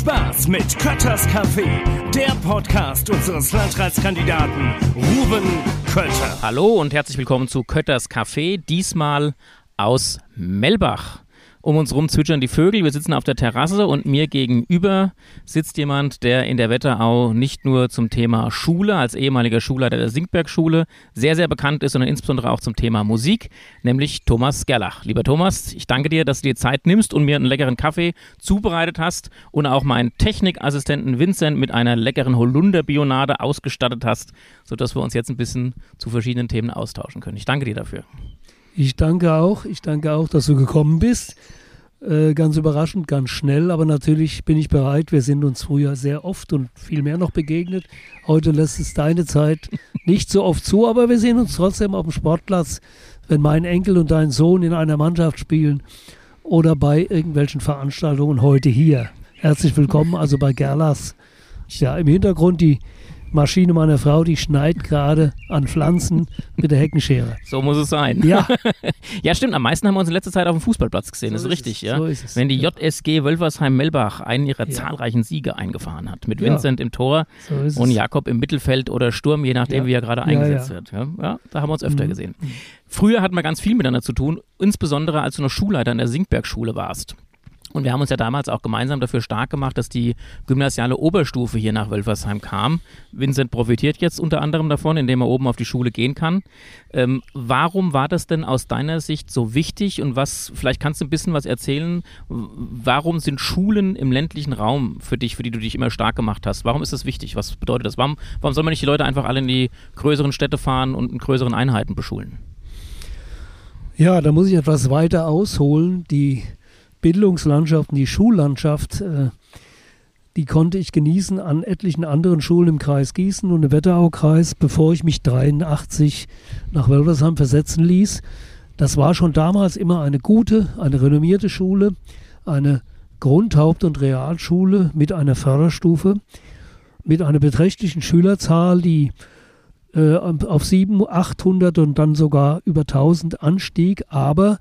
Spaß mit Kötters Café, der Podcast unseres Landratskandidaten Ruben Kötter. Hallo und herzlich willkommen zu Kötters Café, diesmal aus Melbach. Um uns rum zwitschern die Vögel. Wir sitzen auf der Terrasse und mir gegenüber sitzt jemand, der in der Wetterau nicht nur zum Thema Schule, als ehemaliger Schulleiter der Sinkberg-Schule, sehr, sehr bekannt ist, sondern insbesondere auch zum Thema Musik, nämlich Thomas Gerlach. Lieber Thomas, ich danke dir, dass du dir Zeit nimmst und mir einen leckeren Kaffee zubereitet hast und auch meinen Technikassistenten Vincent mit einer leckeren Holunderbionade ausgestattet hast, sodass wir uns jetzt ein bisschen zu verschiedenen Themen austauschen können. Ich danke dir dafür. Ich danke auch. Ich danke auch, dass du gekommen bist. Äh, ganz überraschend, ganz schnell, aber natürlich bin ich bereit. Wir sind uns früher sehr oft und viel mehr noch begegnet. Heute lässt es deine Zeit nicht so oft zu, aber wir sehen uns trotzdem auf dem Sportplatz, wenn mein Enkel und dein Sohn in einer Mannschaft spielen oder bei irgendwelchen Veranstaltungen heute hier. Herzlich willkommen also bei Gerlas. Ja, im Hintergrund die Maschine meiner Frau, die schneit gerade an Pflanzen mit der Heckenschere. So muss es sein. Ja. ja, stimmt. Am meisten haben wir uns in letzter Zeit auf dem Fußballplatz gesehen. So das ist ist richtig, es, ja. so ist es, Wenn die. JSG Wölfersheim-Melbach einen ihrer Ja. zahlreichen Siege eingefahren hat. Mit Ja. Vincent im Tor So und es. Jakob im Mittelfeld oder Sturm, je nachdem, Ja. wie er gerade eingesetzt wird. Ja, ja, da haben wir uns öfter Mhm. gesehen. Früher hatten wir ganz viel miteinander zu tun, insbesondere als du noch Schulleiter an der Sinkberg-Schule warst. Und wir haben uns ja damals auch gemeinsam dafür stark gemacht, dass die gymnasiale Oberstufe hier nach Wölfersheim kam. Vincent profitiert jetzt unter anderem davon, indem er oben auf die Schule gehen kann. Ähm, warum war das denn aus deiner Sicht so wichtig und was, vielleicht kannst du ein bisschen was erzählen, warum sind Schulen im ländlichen Raum für dich, für die du dich immer stark gemacht hast? Warum ist das wichtig? Was bedeutet das? Warum, warum soll man nicht die Leute einfach alle in die größeren Städte fahren und in größeren Einheiten beschulen? Ja, da muss ich etwas weiter ausholen. Die Bildungslandschaft und die Schullandschaft, äh, die konnte ich genießen an etlichen anderen Schulen im Kreis Gießen und im Wetteraukreis, bevor ich mich 83 nach Wölversheim versetzen ließ. Das war schon damals immer eine gute, eine renommierte Schule, eine Grund-, Haupt- und Realschule mit einer Förderstufe, mit einer beträchtlichen Schülerzahl, die äh, auf 700, 800 und dann sogar über 1000 anstieg, aber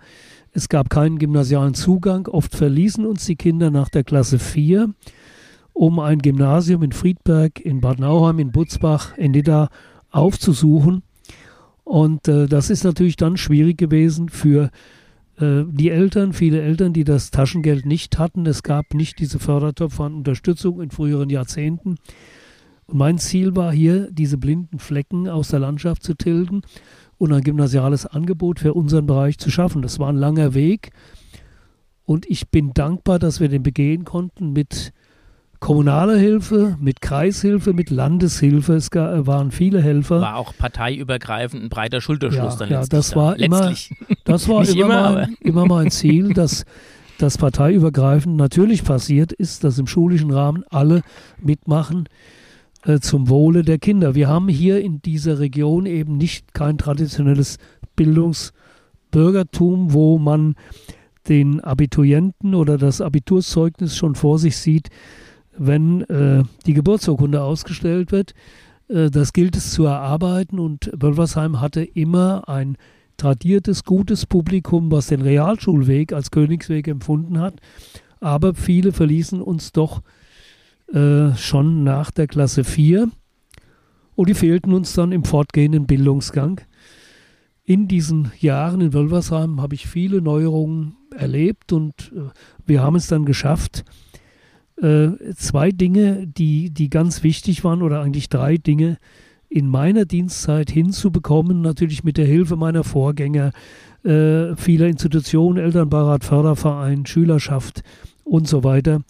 es gab keinen gymnasialen Zugang. Oft verließen uns die Kinder nach der Klasse 4, um ein Gymnasium in Friedberg, in Bad Nauheim, in Butzbach, in Nidda aufzusuchen. Und äh, das ist natürlich dann schwierig gewesen für äh, die Eltern, viele Eltern, die das Taschengeld nicht hatten. Es gab nicht diese Fördertöpfe an Unterstützung in früheren Jahrzehnten. Und mein Ziel war hier, diese blinden Flecken aus der Landschaft zu tilgen und ein gymnasiales Angebot für unseren Bereich zu schaffen. Das war ein langer Weg und ich bin dankbar, dass wir den begehen konnten mit kommunaler Hilfe, mit Kreishilfe, mit Landeshilfe. Es waren viele Helfer. War auch parteiübergreifend ein breiter Schulterschluss Ja, dann ja, das da. war immer- letztlich. Das war immer, immer, mein, immer mein Ziel, dass das parteiübergreifend natürlich passiert ist, dass im schulischen Rahmen alle mitmachen äh, zum Wohle der Kinder. Wir haben hier in dieser Region eben nicht kein traditionelles Bildungsbürgertum, wo man den Abiturienten oder das Abiturzeugnis schon vor sich sieht, wenn äh, die Geburtsurkunde ausgestellt wird. Äh, das gilt es zu erarbeiten und Wölversheim hatte immer ein tradiertes, gutes Publikum, was den Realschulweg als Königsweg empfunden hat. Aber viele verließen uns doch äh, schon nach der Klasse 4 und die fehlten uns dann im fortgehenden Bildungsgang. In diesen Jahren in Wölversheim habe ich viele Neuerungen erlebt und äh, wir haben es dann geschafft, äh, zwei Dinge, die, die ganz wichtig waren, oder eigentlich drei Dinge, in meiner Dienstzeit hinzubekommen, natürlich mit der Hilfe meiner Vorgänger, äh, vieler Institutionen, Elternbeirat, Förderverein, Schülerschaft und so weiter.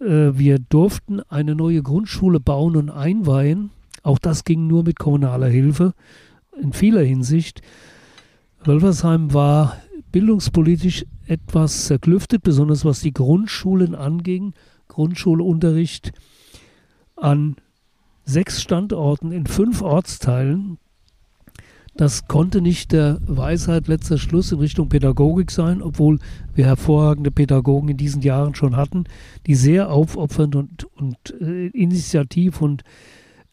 Äh, wir durften eine neue Grundschule bauen und einweihen. Auch das ging nur mit kommunaler Hilfe in vieler Hinsicht. Wölfersheim war bildungspolitisch etwas zerklüftet, besonders was die Grundschulen anging. Grundschulunterricht an sechs Standorten in fünf Ortsteilen. Das konnte nicht der Weisheit letzter Schluss in Richtung Pädagogik sein, obwohl wir hervorragende Pädagogen in diesen Jahren schon hatten, die sehr aufopfernd und, und äh, initiativ und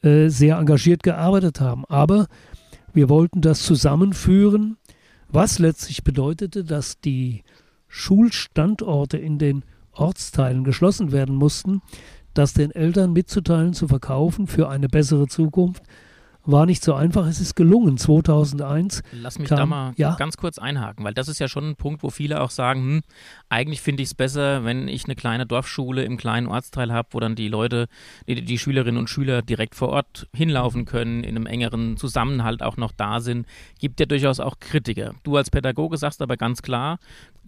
äh, sehr engagiert gearbeitet haben. Aber wir wollten das zusammenführen, was letztlich bedeutete, dass die Schulstandorte in den Ortsteilen geschlossen werden mussten, das den Eltern mitzuteilen, zu verkaufen für eine bessere Zukunft, war nicht so einfach. Es ist gelungen. 2001. Lass mich kam, da mal ja? ganz kurz einhaken, weil das ist ja schon ein Punkt, wo viele auch sagen, hm, eigentlich finde ich es besser, wenn ich eine kleine Dorfschule im kleinen Ortsteil habe, wo dann die Leute, die, die, Schülerinnen und Schüler direkt vor Ort hinlaufen können, in einem engeren Zusammenhalt auch noch da sind. Gibt ja durchaus auch Kritiker. Du als Pädagoge sagst aber ganz klar,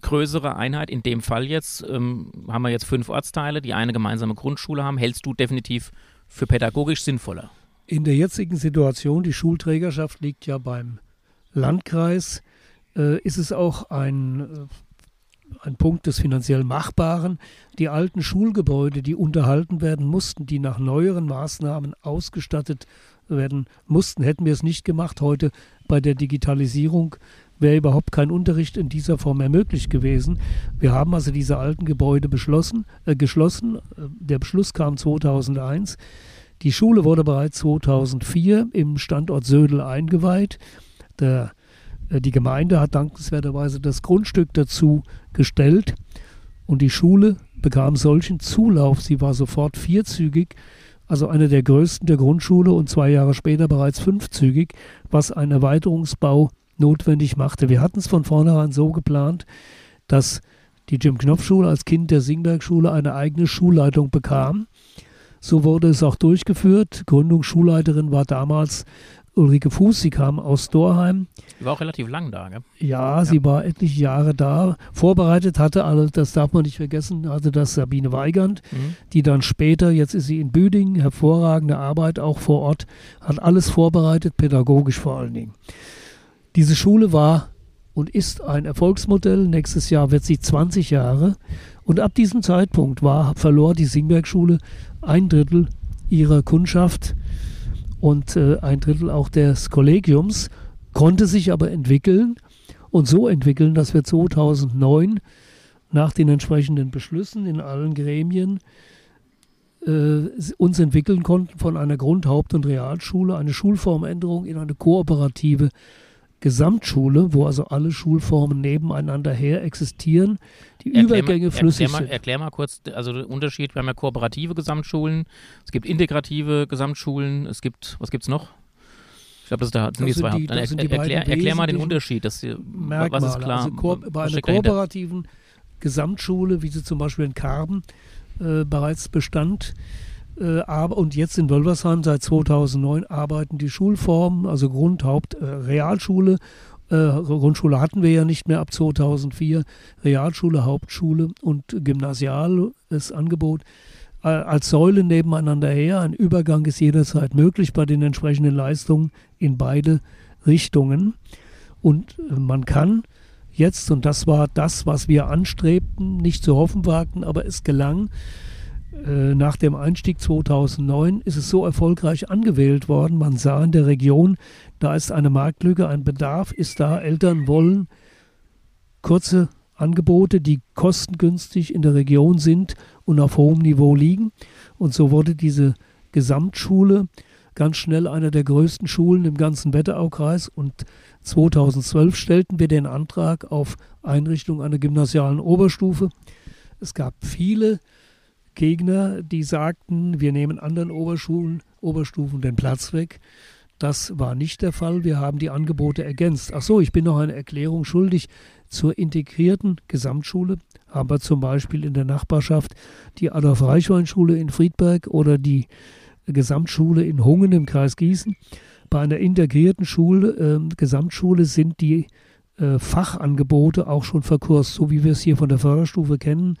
größere Einheit, in dem Fall jetzt, ähm, haben wir jetzt fünf Ortsteile, die eine gemeinsame Grundschule haben, hältst du definitiv für pädagogisch sinnvoller. In der jetzigen Situation, die Schulträgerschaft liegt ja beim Landkreis, äh, ist es auch ein, äh, ein Punkt des finanziell Machbaren. Die alten Schulgebäude, die unterhalten werden mussten, die nach neueren Maßnahmen ausgestattet werden mussten, hätten wir es nicht gemacht. Heute bei der Digitalisierung wäre überhaupt kein Unterricht in dieser Form mehr möglich gewesen. Wir haben also diese alten Gebäude beschlossen, äh, geschlossen. Äh, der Beschluss kam 2001. Die Schule wurde bereits 2004 im Standort Södel eingeweiht. Der, äh, die Gemeinde hat dankenswerterweise das Grundstück dazu gestellt und die Schule bekam solchen Zulauf. Sie war sofort vierzügig, also eine der größten der Grundschule und zwei Jahre später bereits fünfzügig, was einen Erweiterungsbau notwendig machte. Wir hatten es von vornherein so geplant, dass die Jim Knopf Schule als Kind der Singberg Schule eine eigene Schulleitung bekam. So wurde es auch durchgeführt. Gründungsschulleiterin war damals Ulrike Fuß. Sie kam aus Dorheim. Sie war auch relativ lang da, gell? Ja, ja, sie war etliche Jahre da. Vorbereitet hatte, also das darf man nicht vergessen, hatte das Sabine Weigand, mhm. die dann später, jetzt ist sie in Büdingen, hervorragende Arbeit auch vor Ort, hat alles vorbereitet, pädagogisch vor allen Dingen. Diese Schule war und ist ein Erfolgsmodell. Nächstes Jahr wird sie 20 Jahre. Und ab diesem Zeitpunkt war, verlor die Singberg-Schule ein Drittel ihrer Kundschaft und äh, ein Drittel auch des Kollegiums, konnte sich aber entwickeln und so entwickeln, dass wir 2009 nach den entsprechenden Beschlüssen in allen Gremien äh, uns entwickeln konnten von einer Grund-, Haupt- und Realschule, eine Schulformänderung in eine kooperative Gesamtschule, wo also alle Schulformen nebeneinander her existieren, die erklär Übergänge mal, flüssig erklär mal, sind. Erklär mal kurz, also der Unterschied, wir haben ja kooperative Gesamtschulen, es gibt integrative Gesamtschulen, es gibt, was gibt es noch? Ich glaube, das, da sind die zwei die, Dann sind die erklär, erklär mal den Unterschied, das, Merkmale. was ist klar? Also ko bei einer dahinter? kooperativen Gesamtschule, wie sie zum Beispiel in Karben äh, bereits bestand, aber, und jetzt in Wölversheim seit 2009 arbeiten die Schulformen, also Grund, Haupt, äh, Realschule. Äh, Grundschule hatten wir ja nicht mehr ab 2004. Realschule, Hauptschule und gymnasiales Angebot äh, als Säule nebeneinander her. Ein Übergang ist jederzeit möglich bei den entsprechenden Leistungen in beide Richtungen. Und äh, man kann jetzt, und das war das, was wir anstrebten, nicht zu hoffen wagten, aber es gelang, äh, nach dem Einstieg 2009 ist es so erfolgreich angewählt worden. Man sah in der Region, da ist eine Marktlücke, ein Bedarf ist da. Eltern wollen kurze Angebote, die kostengünstig in der Region sind und auf hohem Niveau liegen. Und so wurde diese Gesamtschule ganz schnell einer der größten Schulen im ganzen Wetteraukreis. Und 2012 stellten wir den Antrag auf Einrichtung einer gymnasialen Oberstufe. Es gab viele Gegner, die sagten, wir nehmen anderen Oberschulen, Oberstufen den Platz weg. Das war nicht der Fall. Wir haben die Angebote ergänzt. Ach so, ich bin noch eine Erklärung schuldig. Zur integrierten Gesamtschule haben wir zum Beispiel in der Nachbarschaft die Adolf-Reichwein-Schule in Friedberg oder die Gesamtschule in Hungen im Kreis Gießen. Bei einer integrierten Schule, äh, Gesamtschule sind die äh, Fachangebote auch schon verkürzt, so wie wir es hier von der Förderstufe kennen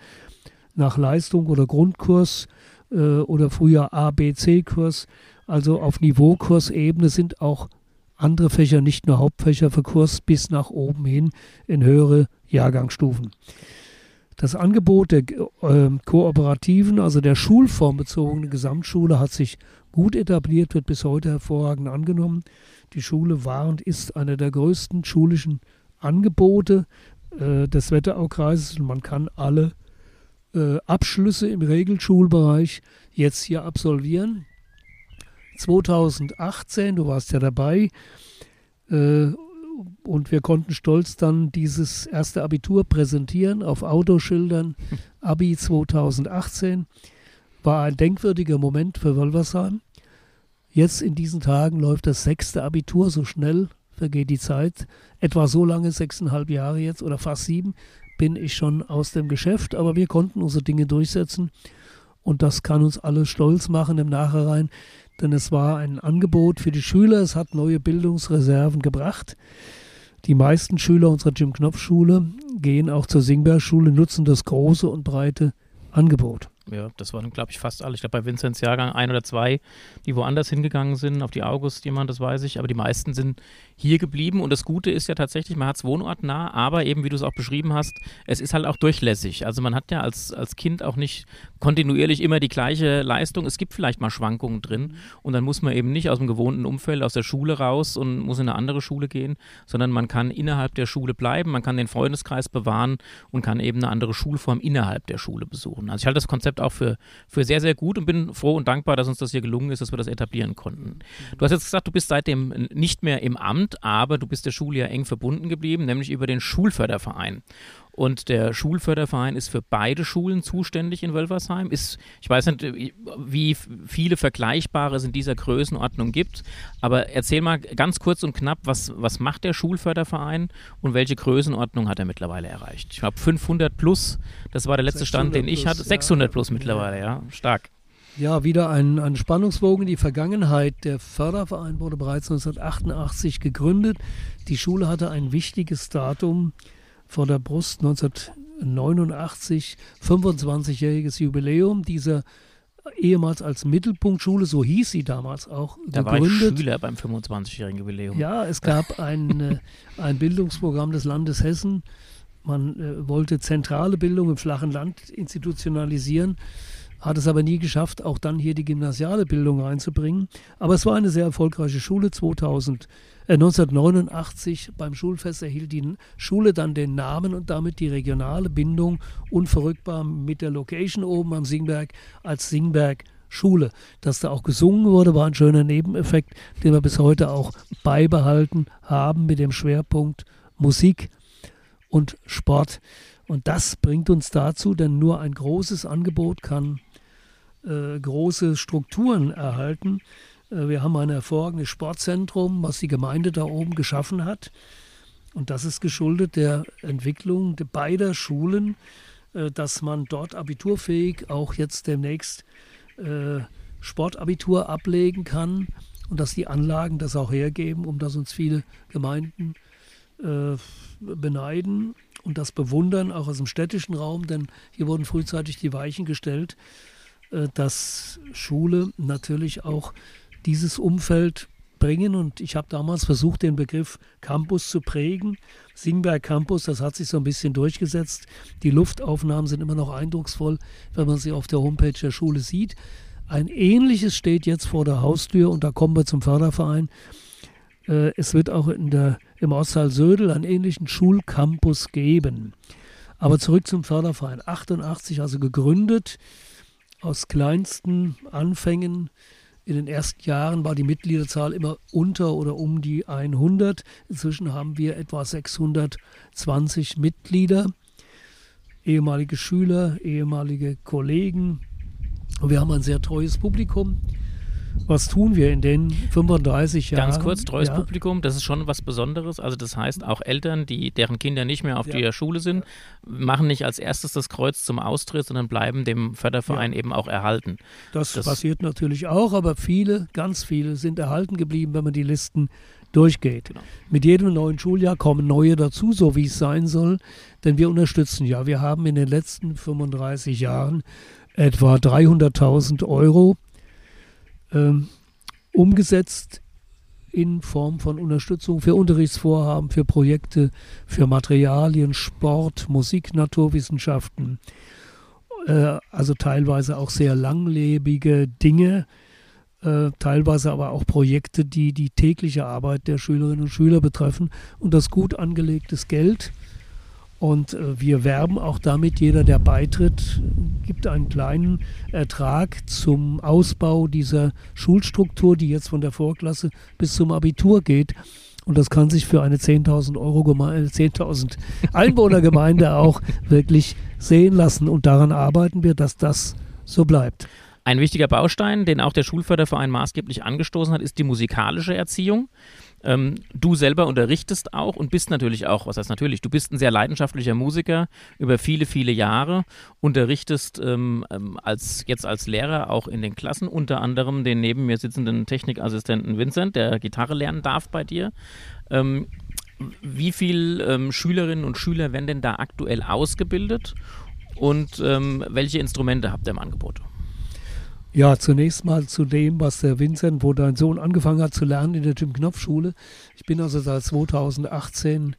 nach Leistung oder Grundkurs äh, oder früher A, B, C-Kurs. Also auf Niveaukursebene sind auch andere Fächer, nicht nur Hauptfächer, verkürzt bis nach oben hin in höhere Jahrgangsstufen. Das Angebot der äh, kooperativen, also der schulformbezogenen Gesamtschule hat sich gut etabliert, wird bis heute hervorragend angenommen. Die Schule war und ist einer der größten schulischen Angebote äh, des Wetteraukreises und man kann alle äh, Abschlüsse im Regelschulbereich jetzt hier absolvieren. 2018, du warst ja dabei, äh, und wir konnten stolz dann dieses erste Abitur präsentieren auf Autoschildern Abi 2018 war ein denkwürdiger Moment für Wölversheim. Jetzt in diesen Tagen läuft das sechste Abitur, so schnell vergeht die Zeit. Etwa so lange, sechseinhalb Jahre jetzt oder fast sieben, bin ich schon aus dem Geschäft, aber wir konnten unsere Dinge durchsetzen. Und das kann uns alle stolz machen im Nachhinein, denn es war ein Angebot für die Schüler, es hat neue Bildungsreserven gebracht. Die meisten Schüler unserer Jim Knopf Schule gehen auch zur Singberg Schule, nutzen das große und breite Angebot ja, das waren, glaube ich, fast alle. Ich glaube, bei Vinzenz Jahrgang ein oder zwei, die woanders hingegangen sind, auf die August jemand, das weiß ich, aber die meisten sind hier geblieben und das Gute ist ja tatsächlich, man hat es wohnortnah, aber eben, wie du es auch beschrieben hast, es ist halt auch durchlässig. Also man hat ja als, als Kind auch nicht kontinuierlich immer die gleiche Leistung. Es gibt vielleicht mal Schwankungen drin und dann muss man eben nicht aus dem gewohnten Umfeld, aus der Schule raus und muss in eine andere Schule gehen, sondern man kann innerhalb der Schule bleiben, man kann den Freundeskreis bewahren und kann eben eine andere Schulform innerhalb der Schule besuchen. Also ich halte das Konzept auch für, für sehr, sehr gut und bin froh und dankbar, dass uns das hier gelungen ist, dass wir das etablieren konnten. Du hast jetzt gesagt, du bist seitdem nicht mehr im Amt, aber du bist der Schule ja eng verbunden geblieben, nämlich über den Schulförderverein. Und der Schulförderverein ist für beide Schulen zuständig in Wölfersheim. Ist, ich weiß nicht, wie viele Vergleichbare es in dieser Größenordnung gibt, aber erzähl mal ganz kurz und knapp, was, was macht der Schulförderverein und welche Größenordnung hat er mittlerweile erreicht? Ich glaube 500 plus, das war der letzte Stand, den ich hatte. 600 plus mittlerweile, ja, stark. Ja, wieder ein, ein Spannungsbogen in die Vergangenheit. Der Förderverein wurde bereits 1988 gegründet. Die Schule hatte ein wichtiges Datum vor der Brust 1989, 25-jähriges Jubiläum dieser ehemals als Mittelpunktschule, so hieß sie damals auch, da gegründet. war ich Schüler beim 25-jährigen Jubiläum. Ja, es gab ein, äh, ein Bildungsprogramm des Landes Hessen. Man äh, wollte zentrale Bildung im flachen Land institutionalisieren hat es aber nie geschafft, auch dann hier die gymnasiale Bildung reinzubringen. Aber es war eine sehr erfolgreiche Schule. 2000, äh, 1989 beim Schulfest erhielt die Schule dann den Namen und damit die regionale Bindung unverrückbar mit der Location oben am Singberg als Singberg Schule. Dass da auch gesungen wurde, war ein schöner Nebeneffekt, den wir bis heute auch beibehalten haben mit dem Schwerpunkt Musik und Sport. Und das bringt uns dazu, denn nur ein großes Angebot kann äh, große Strukturen erhalten. Äh, wir haben ein hervorragendes Sportzentrum, was die Gemeinde da oben geschaffen hat. Und das ist geschuldet der Entwicklung beider Schulen, äh, dass man dort abiturfähig auch jetzt demnächst äh, Sportabitur ablegen kann und dass die Anlagen das auch hergeben, um das uns viele Gemeinden beneiden und das bewundern, auch aus dem städtischen Raum, denn hier wurden frühzeitig die Weichen gestellt, dass Schule natürlich auch dieses Umfeld bringen. Und ich habe damals versucht, den Begriff Campus zu prägen. Singberg Campus, das hat sich so ein bisschen durchgesetzt. Die Luftaufnahmen sind immer noch eindrucksvoll, wenn man sie auf der Homepage der Schule sieht. Ein ähnliches steht jetzt vor der Haustür und da kommen wir zum Förderverein. Äh, es wird auch in der, im Ostteil Södel einen ähnlichen Schulcampus geben. Aber zurück zum Förderverein. 88 also gegründet aus kleinsten Anfängen. In den ersten Jahren war die Mitgliederzahl immer unter oder um die 100. Inzwischen haben wir etwa 620 Mitglieder, ehemalige Schüler, ehemalige Kollegen. Wir haben ein sehr treues Publikum. Was tun wir in den 35 Jahren? Ganz kurz, treues ja. Publikum, das ist schon was Besonderes. Also das heißt, auch Eltern, die, deren Kinder nicht mehr auf ja. der Schule sind, machen nicht als erstes das Kreuz zum Austritt, sondern bleiben dem Förderverein ja. eben auch erhalten. Das, das passiert natürlich auch, aber viele, ganz viele sind erhalten geblieben, wenn man die Listen durchgeht. Genau. Mit jedem neuen Schuljahr kommen neue dazu, so wie es sein soll, denn wir unterstützen ja. Wir haben in den letzten 35 Jahren etwa 300.000 Euro ähm, umgesetzt in Form von Unterstützung für Unterrichtsvorhaben, für Projekte, für Materialien, Sport, Musik, Naturwissenschaften, äh, also teilweise auch sehr langlebige Dinge, äh, teilweise aber auch Projekte, die die tägliche Arbeit der Schülerinnen und Schüler betreffen. Und das gut angelegtes Geld und äh, wir werben auch damit, jeder, der beitritt, gibt einen kleinen Ertrag zum Ausbau dieser Schulstruktur, die jetzt von der Vorklasse bis zum Abitur geht. Und das kann sich für eine 10.000 Euro Gemeinde, 10.000 Einwohnergemeinde auch wirklich sehen lassen. Und daran arbeiten wir, dass das so bleibt. Ein wichtiger Baustein, den auch der Schulförderverein maßgeblich angestoßen hat, ist die musikalische Erziehung. Ähm, du selber unterrichtest auch und bist natürlich auch, was heißt natürlich, du bist ein sehr leidenschaftlicher Musiker über viele, viele Jahre, unterrichtest ähm, ähm, als, jetzt als Lehrer auch in den Klassen, unter anderem den neben mir sitzenden Technikassistenten Vincent, der Gitarre lernen darf bei dir. Ähm, wie viele ähm, Schülerinnen und Schüler werden denn da aktuell ausgebildet und ähm, welche Instrumente habt ihr im Angebot? Ja, zunächst mal zu dem, was der Vincent, wo dein Sohn angefangen hat zu lernen in der Jim-Knopf-Schule. Ich bin also seit 2018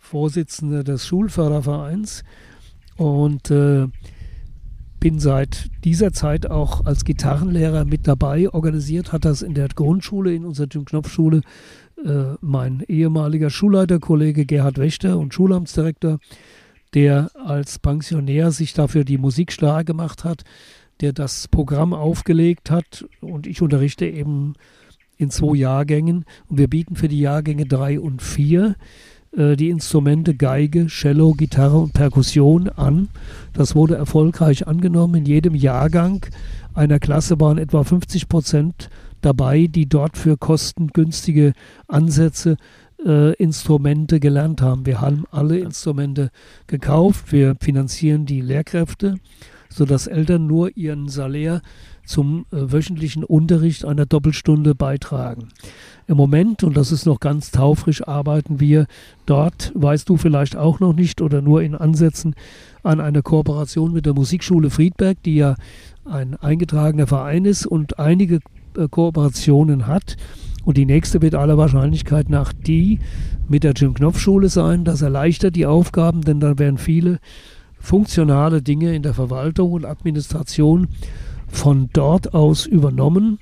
Vorsitzender des Schulfördervereins und äh, bin seit dieser Zeit auch als Gitarrenlehrer mit dabei. Organisiert hat das in der Grundschule, in unserer Jim-Knopf-Schule, äh, mein ehemaliger Schulleiterkollege Gerhard Wächter und Schulamtsdirektor, der als Pensionär sich dafür die Musik stark gemacht hat der das Programm aufgelegt hat. Und ich unterrichte eben in zwei Jahrgängen. Und wir bieten für die Jahrgänge drei und vier äh, die Instrumente Geige, Cello, Gitarre und Perkussion an. Das wurde erfolgreich angenommen. In jedem Jahrgang einer Klasse waren etwa 50 Prozent dabei, die dort für kostengünstige Ansätze äh, Instrumente gelernt haben. Wir haben alle Instrumente gekauft. Wir finanzieren die Lehrkräfte sodass Eltern nur ihren Salär zum äh, wöchentlichen Unterricht einer Doppelstunde beitragen. Im Moment, und das ist noch ganz taufrisch, arbeiten wir dort, weißt du vielleicht auch noch nicht oder nur in Ansätzen, an einer Kooperation mit der Musikschule Friedberg, die ja ein eingetragener Verein ist und einige äh, Kooperationen hat. Und die nächste wird aller Wahrscheinlichkeit nach die mit der Jim Knopf Schule sein. Das erleichtert die Aufgaben, denn dann werden viele funktionale Dinge in der Verwaltung und Administration von dort aus übernommen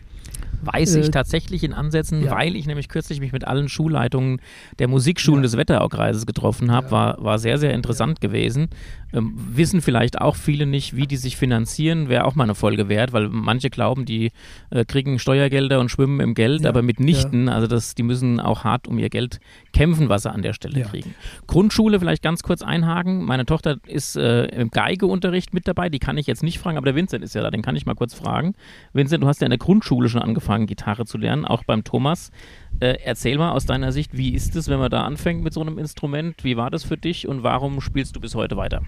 Weiß ich äh, tatsächlich in Ansätzen, ja. weil ich nämlich kürzlich mich mit allen Schulleitungen der Musikschulen ja. des Wetteraukreises getroffen habe, ja. war, war sehr, sehr interessant gewesen. Ähm, wissen vielleicht auch viele nicht, wie die sich finanzieren, wäre auch mal eine Folge wert, weil manche glauben, die äh, kriegen Steuergelder und schwimmen im Geld, aber mitnichten. Also das, die müssen auch hart um ihr Geld kämpfen, was sie an der Stelle kriegen. Grundschule vielleicht ganz kurz einhaken. Meine Tochter ist äh, im Geigeunterricht mit dabei, die kann ich jetzt nicht fragen, aber der Vincent ist ja da, den kann ich mal kurz fragen. Vincent, du hast ja in der Grundschule schon angefangen, Gitarre zu lernen, auch beim Thomas. Äh, erzähl mal aus deiner Sicht, wie ist es, wenn man da anfängt mit so einem Instrument? Wie war das für dich und warum spielst du bis heute weiter?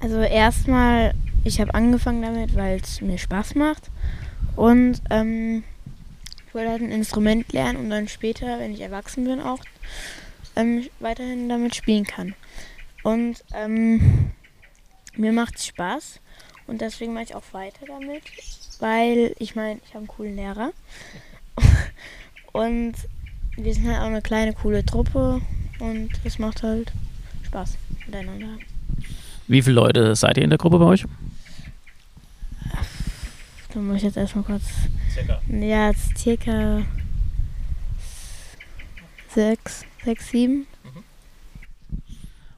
Also erstmal, ich habe angefangen damit, weil es mir Spaß macht und ähm, ich wollte halt ein Instrument lernen und dann später, wenn ich erwachsen bin, auch ähm, weiterhin damit spielen kann. Und ähm, mir macht es Spaß und deswegen mache ich auch weiter damit weil ich meine, ich habe einen coolen Lehrer. Und wir sind halt auch eine kleine, coole Truppe und es macht halt Spaß miteinander. Wie viele Leute seid ihr in der Gruppe bei euch? Da muss ich jetzt erstmal kurz. Circa. Ja, circa sechs, sechs, sieben.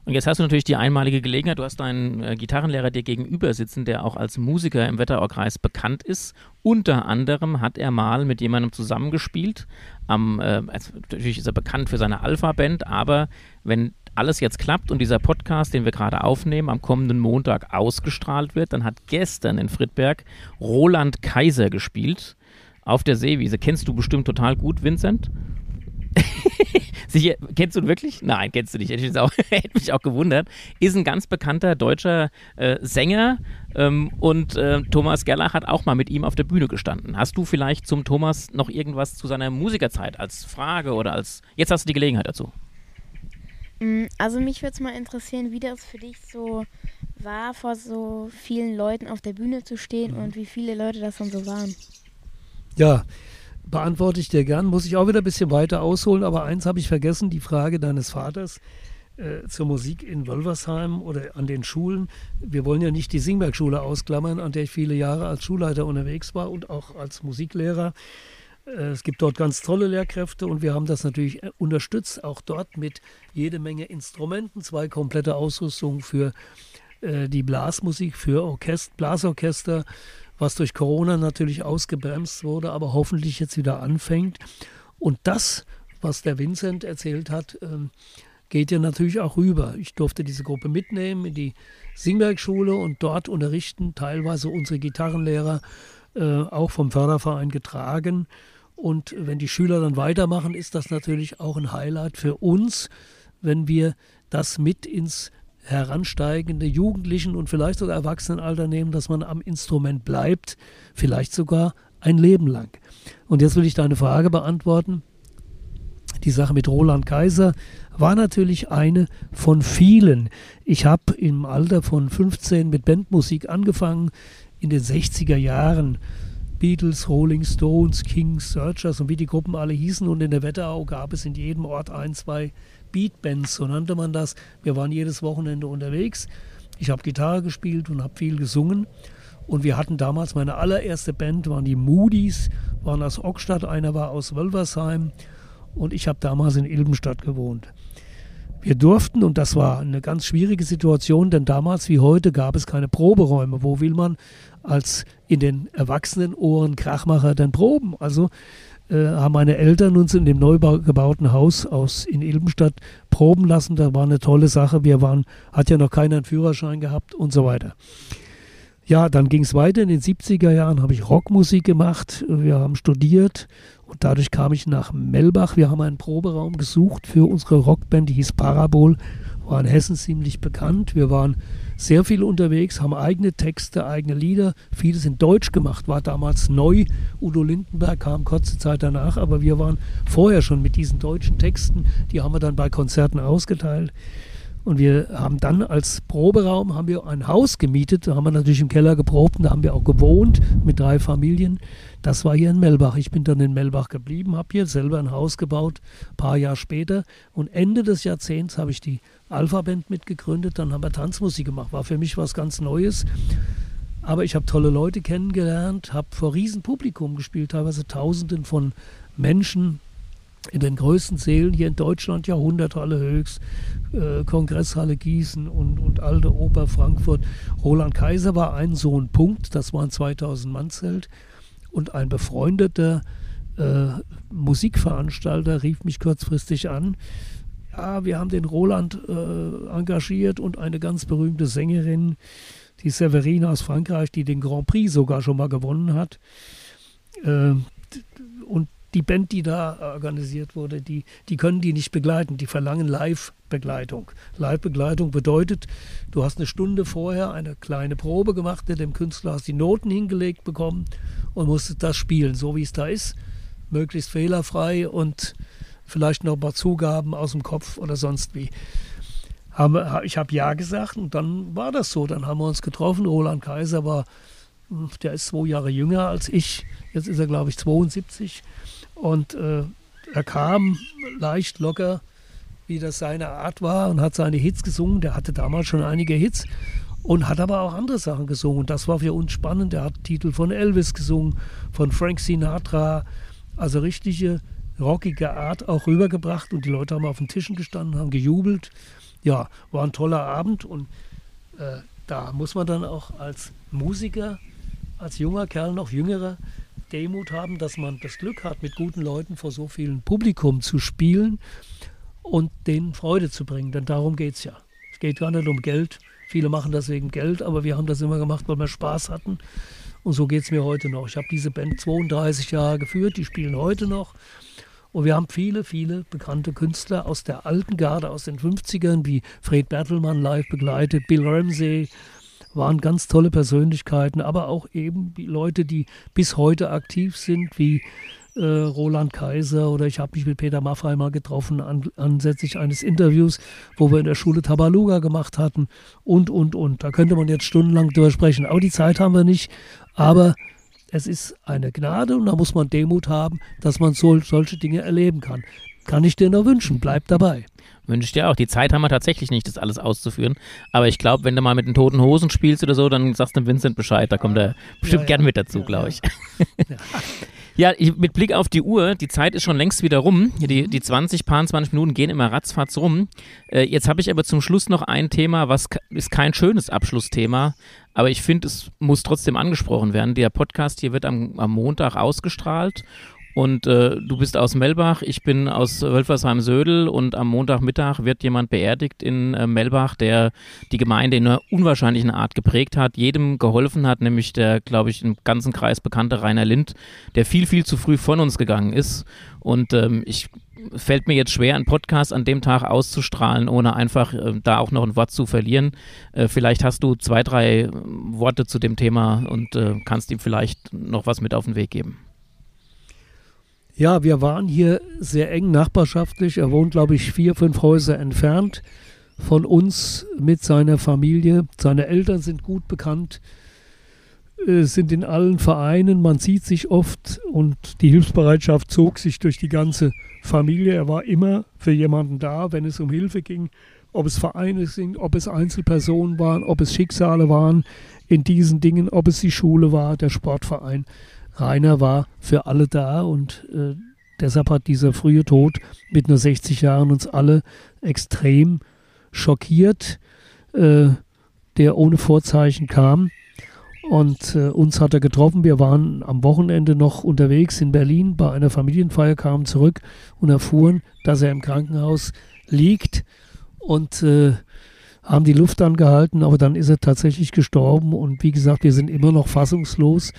Und jetzt hast du natürlich die einmalige Gelegenheit, du hast deinen äh, Gitarrenlehrer dir gegenüber sitzen, der auch als Musiker im Wetteraukreis bekannt ist. Unter anderem hat er mal mit jemandem zusammengespielt. Am, äh, natürlich ist er bekannt für seine Alpha-Band, aber wenn alles jetzt klappt und dieser Podcast, den wir gerade aufnehmen, am kommenden Montag ausgestrahlt wird, dann hat gestern in Friedberg Roland Kaiser gespielt auf der Seewiese. Kennst du bestimmt total gut, Vincent? Sicher, kennst du ihn wirklich? Nein, kennst du nicht. Hätte, ich auch, hätte mich auch gewundert. Ist ein ganz bekannter deutscher äh, Sänger ähm, und äh, Thomas Gerlach hat auch mal mit ihm auf der Bühne gestanden. Hast du vielleicht zum Thomas noch irgendwas zu seiner Musikerzeit als Frage oder als. Jetzt hast du die Gelegenheit dazu. Mm, also, mich würde es mal interessieren, wie das für dich so war, vor so vielen Leuten auf der Bühne zu stehen mhm. und wie viele Leute das dann so waren. Ja, beantworte ich dir gern. Muss ich auch wieder ein bisschen weiter ausholen, aber eins habe ich vergessen, die Frage deines Vaters äh, zur Musik in Wolversheim oder an den Schulen. Wir wollen ja nicht die Singberg-Schule ausklammern, an der ich viele Jahre als Schulleiter unterwegs war und auch als Musiklehrer. Äh, es gibt dort ganz tolle Lehrkräfte und wir haben das natürlich äh, unterstützt, auch dort mit jede Menge Instrumenten, zwei komplette Ausrüstungen für äh, die Blasmusik, für Orchester, Blasorchester was durch Corona natürlich ausgebremst wurde, aber hoffentlich jetzt wieder anfängt. Und das was der Vincent erzählt hat, ähm, geht ja natürlich auch rüber. Ich durfte diese Gruppe mitnehmen in die Singbergschule und dort unterrichten teilweise unsere Gitarrenlehrer äh, auch vom Förderverein getragen. Und wenn die Schüler dann weitermachen, ist das natürlich auch ein Highlight für uns, wenn wir das mit ins heransteigende Jugendlichen und vielleicht sogar Erwachsenenalter nehmen, dass man am Instrument bleibt, vielleicht sogar ein Leben lang. Und jetzt will ich deine Frage beantworten. Die Sache mit Roland Kaiser war natürlich eine von vielen. Ich habe im Alter von 15 mit Bandmusik angefangen, in den 60er Jahren. Beatles, Rolling Stones, Kings, Searchers und wie die Gruppen alle hießen. Und in der Wetterau gab es in jedem Ort ein, zwei Beatbands, so nannte man das. Wir waren jedes Wochenende unterwegs. Ich habe Gitarre gespielt und habe viel gesungen. Und wir hatten damals meine allererste Band, waren die Moody's, waren aus Ockstadt, einer war aus Wölversheim und ich habe damals in Ilbenstadt gewohnt. Wir durften, und das war eine ganz schwierige Situation, denn damals wie heute gab es keine Proberäume. Wo will man als in den Erwachsenenohren Krachmacher denn proben? Also haben meine Eltern uns in dem neu gebauten Haus aus in Ilbenstadt proben lassen. Da war eine tolle Sache. Wir waren, hat ja noch keiner einen Führerschein gehabt und so weiter. Ja, dann ging es weiter. In den 70er Jahren habe ich Rockmusik gemacht. Wir haben studiert und dadurch kam ich nach Melbach. Wir haben einen Proberaum gesucht für unsere Rockband, die hieß Parabol. War in Hessen ziemlich bekannt. Wir waren sehr viel unterwegs, haben eigene Texte, eigene Lieder. Vieles in Deutsch gemacht, war damals neu. Udo Lindenberg kam kurze Zeit danach, aber wir waren vorher schon mit diesen deutschen Texten. Die haben wir dann bei Konzerten ausgeteilt. Und wir haben dann als Proberaum haben wir ein Haus gemietet. Da haben wir natürlich im Keller geprobt und da haben wir auch gewohnt mit drei Familien. Das war hier in Melbach. Ich bin dann in Melbach geblieben, habe hier selber ein Haus gebaut, ein paar Jahre später. Und Ende des Jahrzehnts habe ich die Alpha-Band mitgegründet. Dann haben wir Tanzmusik gemacht. War für mich was ganz Neues. Aber ich habe tolle Leute kennengelernt, habe vor Riesenpublikum gespielt, teilweise Tausenden von Menschen in den größten Sälen hier in Deutschland, Jahrhunderthalle Höchst, äh, Kongresshalle Gießen und, und Alte Oper Frankfurt. Roland Kaiser war ein so ein Punkt, das war ein 2000 Mann Zelt und ein befreundeter äh, Musikveranstalter rief mich kurzfristig an. Ja, wir haben den Roland äh, engagiert und eine ganz berühmte Sängerin, die Severine aus Frankreich, die den Grand Prix sogar schon mal gewonnen hat. Äh, und die Band, die da organisiert wurde, die, die können die nicht begleiten. Die verlangen Live-Begleitung. Live-Begleitung bedeutet, du hast eine Stunde vorher eine kleine Probe gemacht, dem Künstler hast die Noten hingelegt bekommen und musstest das spielen, so wie es da ist. Möglichst fehlerfrei und vielleicht noch ein paar Zugaben aus dem Kopf oder sonst wie. Ich habe Ja gesagt und dann war das so. Dann haben wir uns getroffen. Roland Kaiser war, hm, der ist zwei Jahre jünger als ich. Jetzt ist er, glaube ich, 72. Und äh, er kam leicht locker, wie das seine Art war, und hat seine Hits gesungen. Der hatte damals schon einige Hits und hat aber auch andere Sachen gesungen. Und das war für uns spannend. Er hat Titel von Elvis gesungen, von Frank Sinatra, also richtige rockige Art auch rübergebracht. Und die Leute haben auf den Tischen gestanden, haben gejubelt. Ja, war ein toller Abend und äh, da muss man dann auch als Musiker, als junger Kerl, noch jüngerer, Demut haben, dass man das Glück hat, mit guten Leuten vor so vielen Publikum zu spielen und denen Freude zu bringen. Denn darum geht es ja. Es geht gar nicht um Geld. Viele machen das wegen Geld, aber wir haben das immer gemacht, weil wir Spaß hatten. Und so geht es mir heute noch. Ich habe diese Band 32 Jahre geführt, die spielen heute noch. Und wir haben viele, viele bekannte Künstler aus der alten Garde, aus den 50ern, wie Fred Bertelmann live begleitet, Bill Ramsey, waren ganz tolle Persönlichkeiten, aber auch eben die Leute, die bis heute aktiv sind, wie äh, Roland Kaiser oder ich habe mich mit Peter Maffay mal getroffen an, ansätzlich eines Interviews, wo wir in der Schule Tabaluga gemacht hatten und, und, und. Da könnte man jetzt stundenlang drüber sprechen. Aber die Zeit haben wir nicht. Aber es ist eine Gnade und da muss man Demut haben, dass man so, solche Dinge erleben kann. Kann ich dir nur wünschen. Bleib dabei. Wünsche ich dir auch. Die Zeit haben wir tatsächlich nicht, das alles auszuführen. Aber ich glaube, wenn du mal mit den toten Hosen spielst oder so, dann sagst du Vincent Bescheid. Da kommt er bestimmt ja, ja. gern mit dazu, glaube ich. Ja. Ja, ich, mit Blick auf die Uhr, die Zeit ist schon längst wieder rum. Die, mhm. die 20, paar 20 Minuten gehen immer ratzfatz rum. Äh, jetzt habe ich aber zum Schluss noch ein Thema, was ist kein schönes Abschlussthema, aber ich finde, es muss trotzdem angesprochen werden. Der Podcast hier wird am, am Montag ausgestrahlt Und äh, du bist aus Melbach, ich bin aus Wölfersheim-Södel und am Montagmittag wird jemand beerdigt in äh, Melbach, der die Gemeinde in einer unwahrscheinlichen Art geprägt hat, jedem geholfen hat, nämlich der, glaube ich, im ganzen Kreis bekannte Rainer Lind, der viel, viel zu früh von uns gegangen ist. Und ähm, ich fällt mir jetzt schwer, einen Podcast an dem Tag auszustrahlen, ohne einfach äh, da auch noch ein Wort zu verlieren. Äh, vielleicht hast du zwei, drei Worte zu dem Thema und äh, kannst ihm vielleicht noch was mit auf den Weg geben. Ja, wir waren hier sehr eng nachbarschaftlich. Er wohnt, glaube ich, vier, fünf Häuser entfernt von uns mit seiner Familie. Seine Eltern sind gut bekannt, äh, sind in allen Vereinen. Man sieht sich oft und die Hilfsbereitschaft zog sich durch die ganze Familie. Er war immer für jemanden da, wenn es um Hilfe ging. Ob es Vereine sind, ob es Einzelpersonen waren, ob es Schicksale waren in diesen Dingen, ob es die Schule war, der Sportverein. Rainer war für alle da und äh, deshalb hat dieser frühe Tod mit nur 60 Jahren uns alle extrem schockiert, äh, der ohne Vorzeichen kam. Und äh, uns hat er getroffen. Wir waren am Wochenende noch unterwegs in Berlin bei einer Familienfeier, kamen zurück und erfuhren, dass er im Krankenhaus liegt und äh, haben die Luft angehalten, aber dann ist er tatsächlich gestorben. Und wie gesagt, wir sind immer noch fassungslos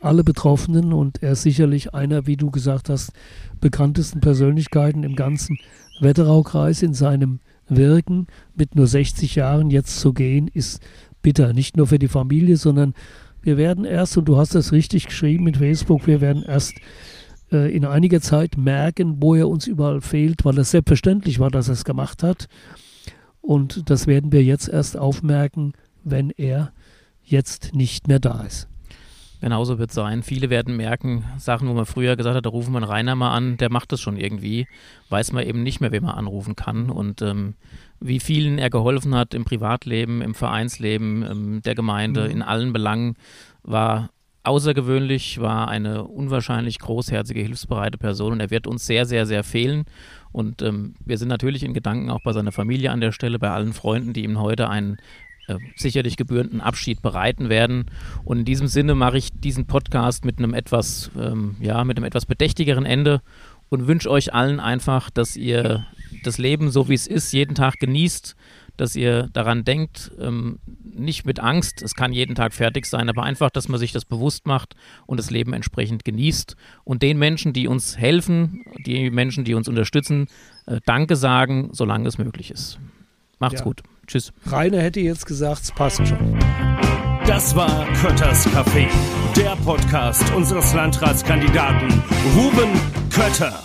alle Betroffenen und er ist sicherlich einer, wie du gesagt hast, bekanntesten Persönlichkeiten im ganzen Wetteraukreis in seinem Wirken. Mit nur 60 Jahren jetzt zu gehen, ist bitter. Nicht nur für die Familie, sondern wir werden erst, und du hast das richtig geschrieben mit Facebook, wir werden erst äh, in einiger Zeit merken, wo er uns überall fehlt, weil es selbstverständlich war, dass er es gemacht hat. Und das werden wir jetzt erst aufmerken, wenn er jetzt nicht mehr da ist. Genauso wird es sein. Viele werden merken, Sachen, wo man früher gesagt hat, da rufen wir einen Rainer mal an, der macht das schon irgendwie, weiß man eben nicht mehr, wen man anrufen kann. Und ähm, wie vielen er geholfen hat im Privatleben, im Vereinsleben, ähm, der Gemeinde, mhm. in allen Belangen, war außergewöhnlich, war eine unwahrscheinlich großherzige, hilfsbereite Person und er wird uns sehr, sehr, sehr fehlen. Und ähm, wir sind natürlich in Gedanken auch bei seiner Familie an der Stelle, bei allen Freunden, die ihm heute einen äh, sicherlich gebührenden Abschied bereiten werden. Und in diesem Sinne mache ich diesen Podcast mit einem etwas, ähm, ja, mit einem etwas bedächtigeren Ende und wünsche euch allen einfach, dass ihr das Leben so wie es ist jeden Tag genießt, dass ihr daran denkt, ähm, nicht mit Angst, es kann jeden Tag fertig sein, aber einfach, dass man sich das bewusst macht und das Leben entsprechend genießt und den Menschen, die uns helfen, die Menschen, die uns unterstützen, äh, Danke sagen, solange es möglich ist. Macht's ja. gut. Tschüss. Rainer hätte jetzt gesagt, es passt schon. Das war Kötters Café, der Podcast unseres Landratskandidaten Ruben Kötter.